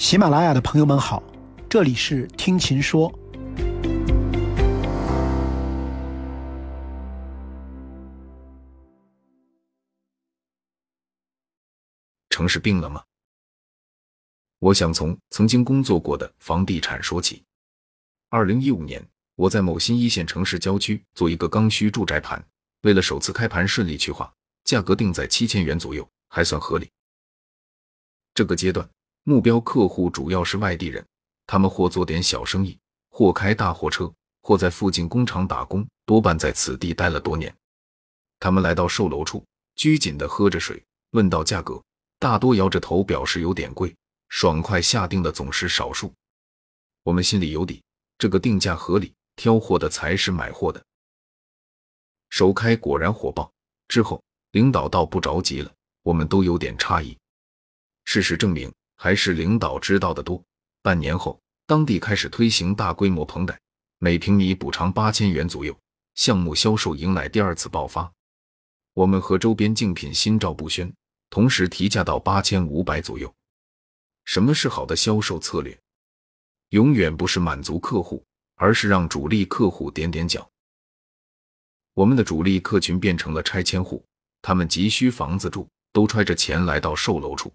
喜马拉雅的朋友们好，这里是听琴说。城市病了吗？我想从曾经工作过的房地产说起。二零一五年，我在某新一线城市郊区做一个刚需住宅盘，为了首次开盘顺利去化，价格定在七千元左右，还算合理。这个阶段。目标客户主要是外地人，他们或做点小生意，或开大货车，或在附近工厂打工，多半在此地待了多年。他们来到售楼处，拘谨地喝着水，问到价格，大多摇着头表示有点贵，爽快下定的总是少数。我们心里有底，这个定价合理，挑货的才是买货的。首开果然火爆，之后领导倒不着急了，我们都有点诧异。事实证明。还是领导知道的多。半年后，当地开始推行大规模棚改，每平米补偿八千元左右，项目销售迎来第二次爆发。我们和周边竞品心照不宣，同时提价到八千五百左右。什么是好的销售策略？永远不是满足客户，而是让主力客户踮踮脚。我们的主力客群变成了拆迁户，他们急需房子住，都揣着钱来到售楼处。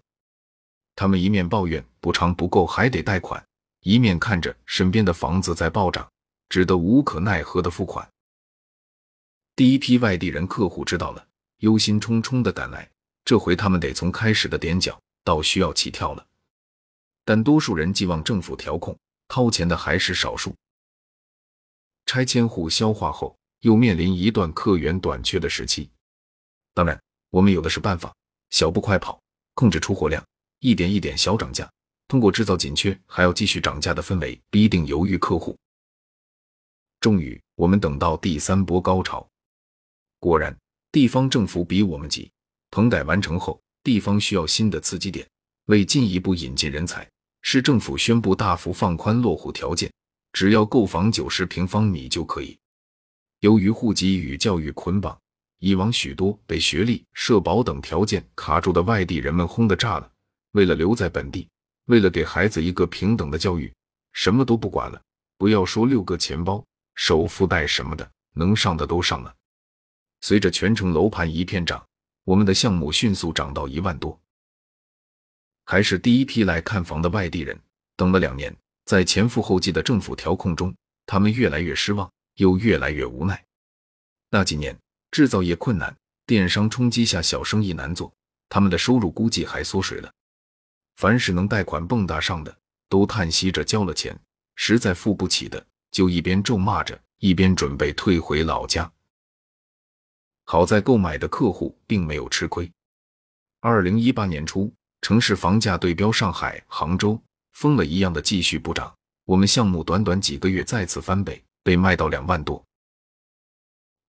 他们一面抱怨补偿不够还得贷款，一面看着身边的房子在暴涨，只得无可奈何的付款。第一批外地人客户知道了，忧心忡忡的赶来。这回他们得从开始的踮脚到需要起跳了。但多数人寄望政府调控，掏钱的还是少数。拆迁户消化后，又面临一段客源短缺的时期。当然，我们有的是办法，小步快跑，控制出货量。一点一点小涨价，通过制造紧缺还要继续涨价的氛围，逼定犹豫客户。终于，我们等到第三波高潮。果然，地方政府比我们急。棚改完成后，地方需要新的刺激点，为进一步引进人才，市政府宣布大幅放宽落户条件，只要购房九十平方米就可以。由于户籍与教育捆绑，以往许多被学历、社保等条件卡住的外地人们轰得炸了。为了留在本地，为了给孩子一个平等的教育，什么都不管了。不要说六个钱包、首付贷什么的，能上的都上了。随着全城楼盘一片涨，我们的项目迅速涨到一万多。还是第一批来看房的外地人，等了两年，在前赴后继的政府调控中，他们越来越失望，又越来越无奈。那几年制造业困难，电商冲击下小生意难做，他们的收入估计还缩水了。凡是能贷款蹦跶上的，都叹息着交了钱；实在付不起的，就一边咒骂着，一边准备退回老家。好在购买的客户并没有吃亏。二零一八年初，城市房价对标上海、杭州，疯了一样的继续补涨。我们项目短短几个月再次翻倍，被卖到两万多。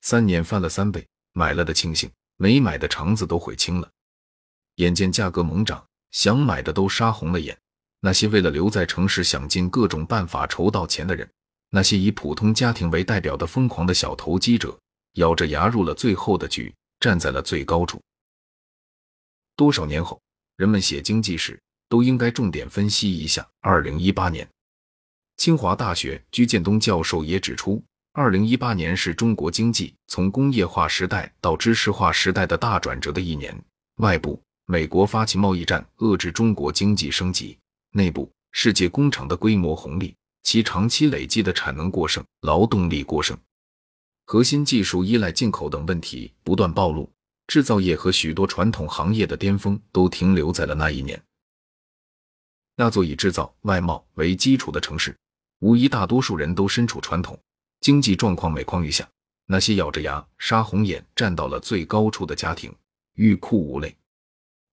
三年翻了三倍，买了的庆幸，没买的肠子都悔青了。眼见价格猛涨。想买的都杀红了眼，那些为了留在城市想尽各种办法筹到钱的人，那些以普通家庭为代表的疯狂的小投机者，咬着牙入了最后的局，站在了最高处。多少年后，人们写经济史都应该重点分析一下二零一八年。清华大学居建东教授也指出，二零一八年是中国经济从工业化时代到知识化时代的大转折的一年。外部。美国发起贸易战，遏制中国经济升级；内部，世界工厂的规模红利，其长期累积的产能过剩、劳动力过剩、核心技术依赖进口等问题不断暴露，制造业和许多传统行业的巅峰都停留在了那一年。那座以制造、外贸为基础的城市，无疑大多数人都身处传统经济状况每况愈下。那些咬着牙、杀红眼站到了最高处的家庭，欲哭无泪。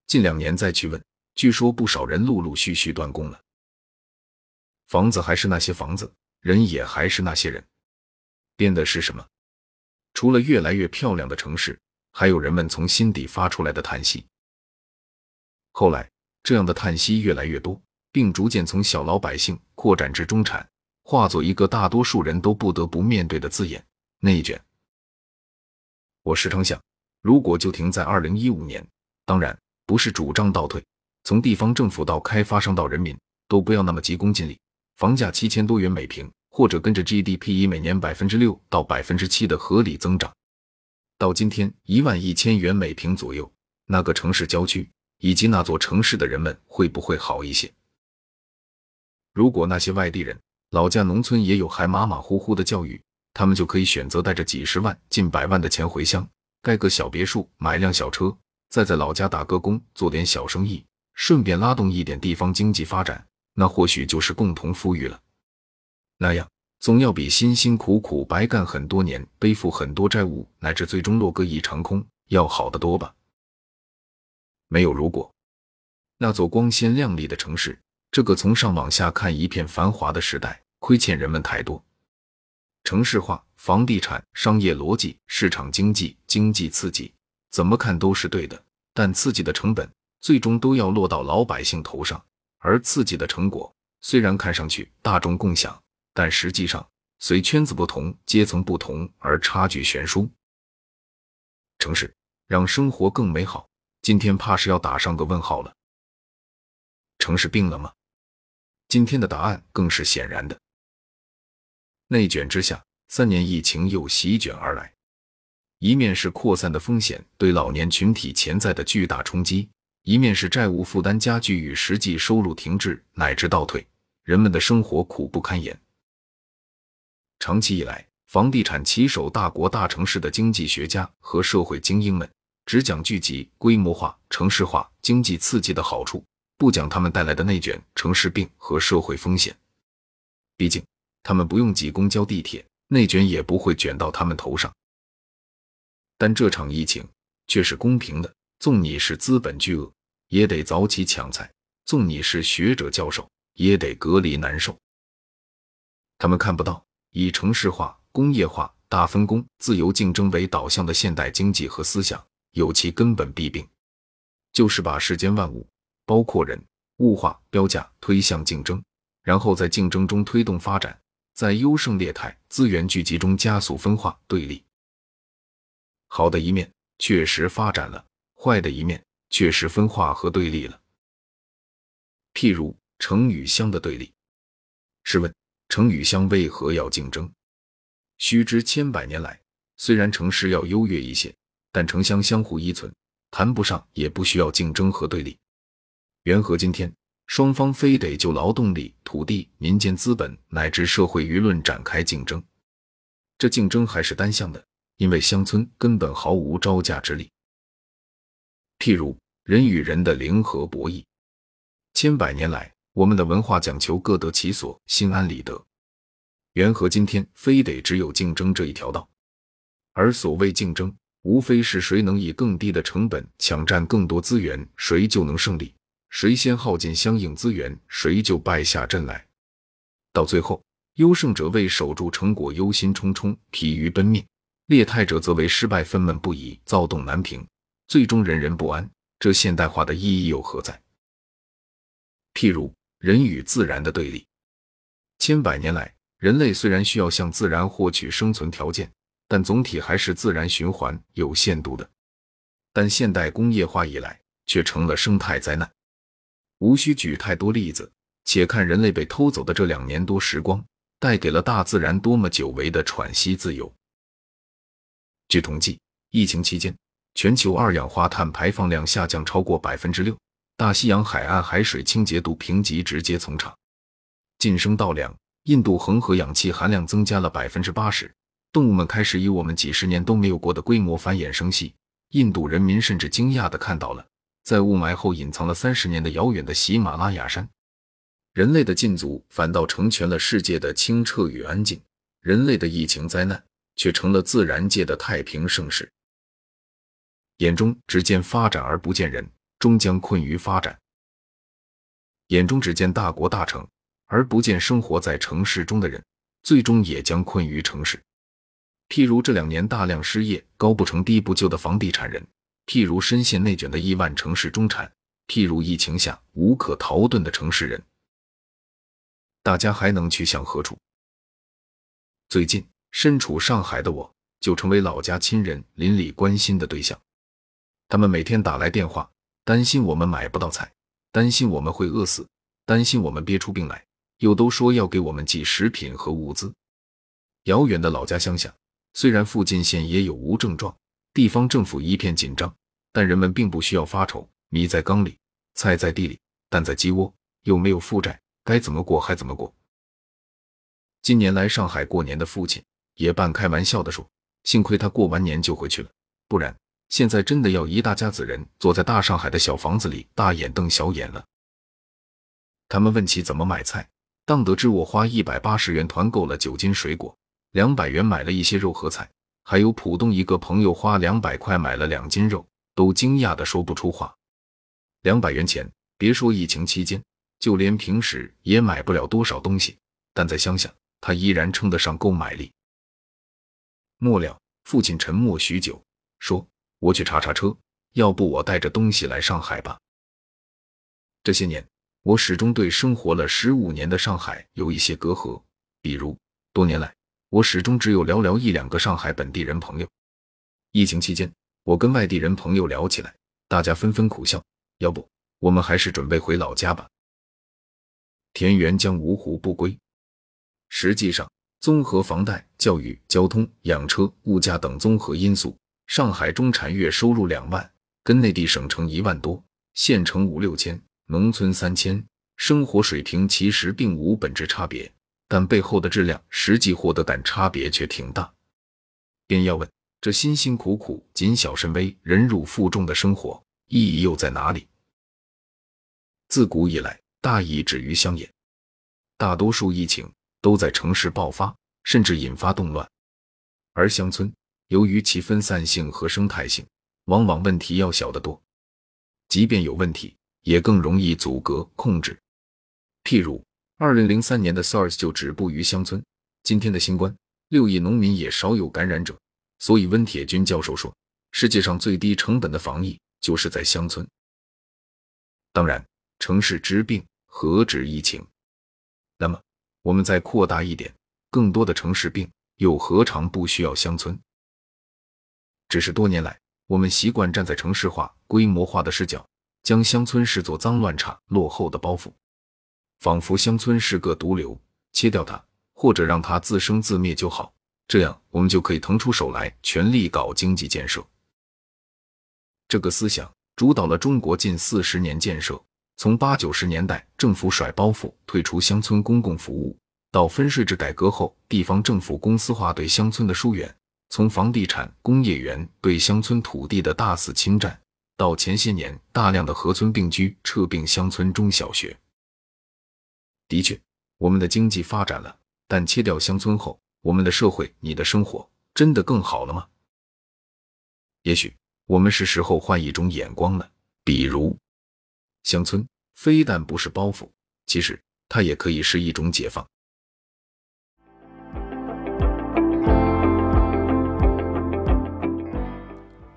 近两年再去问，据说不少人陆陆续续断供了。房子还是那些房子，人也还是那些人，变的是什么？除了越来越漂亮的城市，还有人们从心底发出来的叹息。后来，这样的叹息越来越多，并逐渐从小老百姓扩展至中产，化作一个大多数人都不得不面对的字眼——内卷。我时常想，如果就停在二零一五年，当然。不是主张倒退，从地方政府到开发商到人民，都不要那么急功近利，房价七千多元每平，或者跟着 GDP 以每年百分之六到百分之七的合理增长，到今天一万一千元每平左右，那个城市郊区以及那座城市的人们会不会好一些？如果那些外地人老家农村也有还马马虎虎的教育，他们就可以选择带着几十万、近百万的钱回乡，盖个小别墅，买辆小车，再在老家打个工，做点小生意，顺便拉动一点地方经济发展，那或许就是共同富裕了。那样总要比辛辛苦苦白干很多年，背负很多债务，乃至最终落个一场空要好得多吧？没有如果，那座光鲜亮丽的城市，这个从上往下看一片繁华的时代，亏欠人们太多。城市化、房地产、商业逻辑、市场经济、经济刺激，怎么看都是对的。但刺激的成本最终都要落到老百姓头上，而刺激的成果虽然看上去大众共享，但实际上随圈子不同、阶层不同而差距悬殊。城市让生活更美好，今天怕是要打上个问号了。城市病了吗？今天的答案更是显然的。内卷之下，三年疫情又席卷而来。一面是扩散的风险对老年群体潜在的巨大冲击，一面是债务负担加剧与实际收入停滞乃至倒退，人们的生活苦不堪言。长期以来，房地产棋手、大国大城市的经济学家和社会精英们只讲聚集、规模化、城市化、经济刺激的好处，不讲他们带来的内卷、城市病和社会风险。毕竟。他们不用挤公交、地铁，内卷也不会卷到他们头上。但这场疫情却是公平的，纵你是资本巨鳄，也得早起抢菜；纵你是学者教授，也得隔离难受。他们看不到以城市化、工业化、大分工、自由竞争为导向的现代经济和思想有其根本弊病，就是把世间万物，包括人，物化、标价，推向竞争，然后在竞争中推动发展。在优胜劣汰、资源聚集中加速分化对立，好的一面确实发展了，坏的一面确实分化和对立了。譬如城与乡的对立，试问城与乡为何要竞争？须知千百年来，虽然城市要优越一些，但城乡相互依存，谈不上也不需要竞争和对立。缘何今天？双方非得就劳动力、土地、民间资本乃至社会舆论展开竞争，这竞争还是单向的，因为乡村根本毫无招架之力。譬如人与人的零和博弈，千百年来我们的文化讲求各得其所、心安理得，缘何今天非得只有竞争这一条道？而所谓竞争，无非是谁能以更低的成本抢占更多资源，谁就能胜利。谁先耗尽相应资源，谁就败下阵来。到最后，优胜者为守住成果忧心忡忡、疲于奔命；劣汰者则为失败愤懑不已、躁动难平，最终人人不安。这现代化的意义又何在？譬如人与自然的对立，千百年来，人类虽然需要向自然获取生存条件，但总体还是自然循环有限度的。但现代工业化以来，却成了生态灾难。无需举太多例子，且看人类被偷走的这两年多时光，带给了大自然多么久违的喘息自由。据统计，疫情期间，全球二氧化碳排放量下降超过百分之六，大西洋海岸海水清洁度评级直接从差。晋升稻粮，印度恒河氧气含量增加了百分之八十，动物们开始以我们几十年都没有过的规模繁衍生息。印度人民甚至惊讶地看到了。在雾霾后隐藏了三十年的遥远的喜马拉雅山，人类的禁足反倒成全了世界的清澈与安静，人类的疫情灾难却成了自然界的太平盛世。眼中只见发展而不见人，终将困于发展；眼中只见大国大城而不见生活在城市中的人，最终也将困于城市。譬如这两年大量失业、高不成低不就的房地产人。譬如深陷内卷的亿万城市中产，譬如疫情下无可逃遁的城市人，大家还能去向何处？最近身处上海的我，就成为老家亲人邻里关心的对象。他们每天打来电话，担心我们买不到菜，担心我们会饿死，担心我们憋出病来，又都说要给我们寄食品和物资。遥远的老家乡下，虽然附近县也有无症状，地方政府一片紧张，但人们并不需要发愁。米在缸里，菜在地里，蛋在鸡窝，又没有负债，该怎么过还怎么过。今年来上海过年的父亲也半开玩笑的说：“幸亏他过完年就回去了，不然现在真的要一大家子人坐在大上海的小房子里大眼瞪小眼了。”他们问起怎么买菜，当得知我花一百八十元团购了九斤水果，两百元买了一些肉和菜，还有浦东一个朋友花两百块买了两斤肉，都惊讶的说不出话。两百元钱，别说疫情期间，就连平时也买不了多少东西。但在乡下，他依然称得上购买力。末了，父亲沉默许久，说：“我去查查车，要不我带着东西来上海吧。”这些年，我始终对生活了十五年的上海有一些隔阂，比如多年来，我始终只有寥寥一两个上海本地人朋友。疫情期间，我跟外地人朋友聊起来，大家纷纷苦笑。要不，我们还是准备回老家吧。田园将芜湖不归。实际上，综合房贷、教育、交通、养车、物价等综合因素，上海中产月收入两万，跟内地省城一万多，县城五六千，农村三千，生活水平其实并无本质差别，但背后的质量、实际获得感差别却挺大。便要问：这辛辛苦苦、谨小慎微、忍辱负重的生活？意义又在哪里？自古以来，大义止于乡野，大多数疫情都在城市爆发，甚至引发动乱。而乡村由于其分散性和生态性，往往问题要小得多。即便有问题，也更容易阻隔控制。譬如，二零零三年的 SARS 就止步于乡村，今天的新冠，六亿农民也少有感染者。所以，温铁军教授说，世界上最低成本的防疫。就是在乡村。当然，城市之病何止疫情？那么，我们再扩大一点，更多的城市病又何尝不需要乡村？只是多年来，我们习惯站在城市化、规模化的视角，将乡村视作脏乱差、落后的包袱，仿佛乡村是个毒瘤，切掉它，或者让它自生自灭就好，这样我们就可以腾出手来，全力搞经济建设。这个思想主导了中国近四十年建设，从八九十年代政府甩包袱退出乡村公共服务，到分税制改革后地方政府公司化对乡村的疏远，从房地产、工业园对乡村土地的大肆侵占，到前些年大量的合村并居撤并乡村中小学。的确，我们的经济发展了，但切掉乡村后，我们的社会、你的生活真的更好了吗？也许。我们是时候换一种眼光了。比如，乡村非但不是包袱，其实它也可以是一种解放。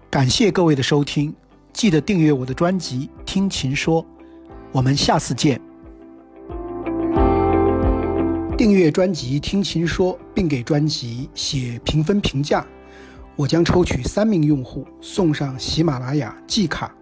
感谢各位的收听，记得订阅我的专辑《听琴说》，我们下次见。订阅专辑《听琴说》，并给专辑写评分评价。我将抽取三名用户送上喜马拉雅季卡。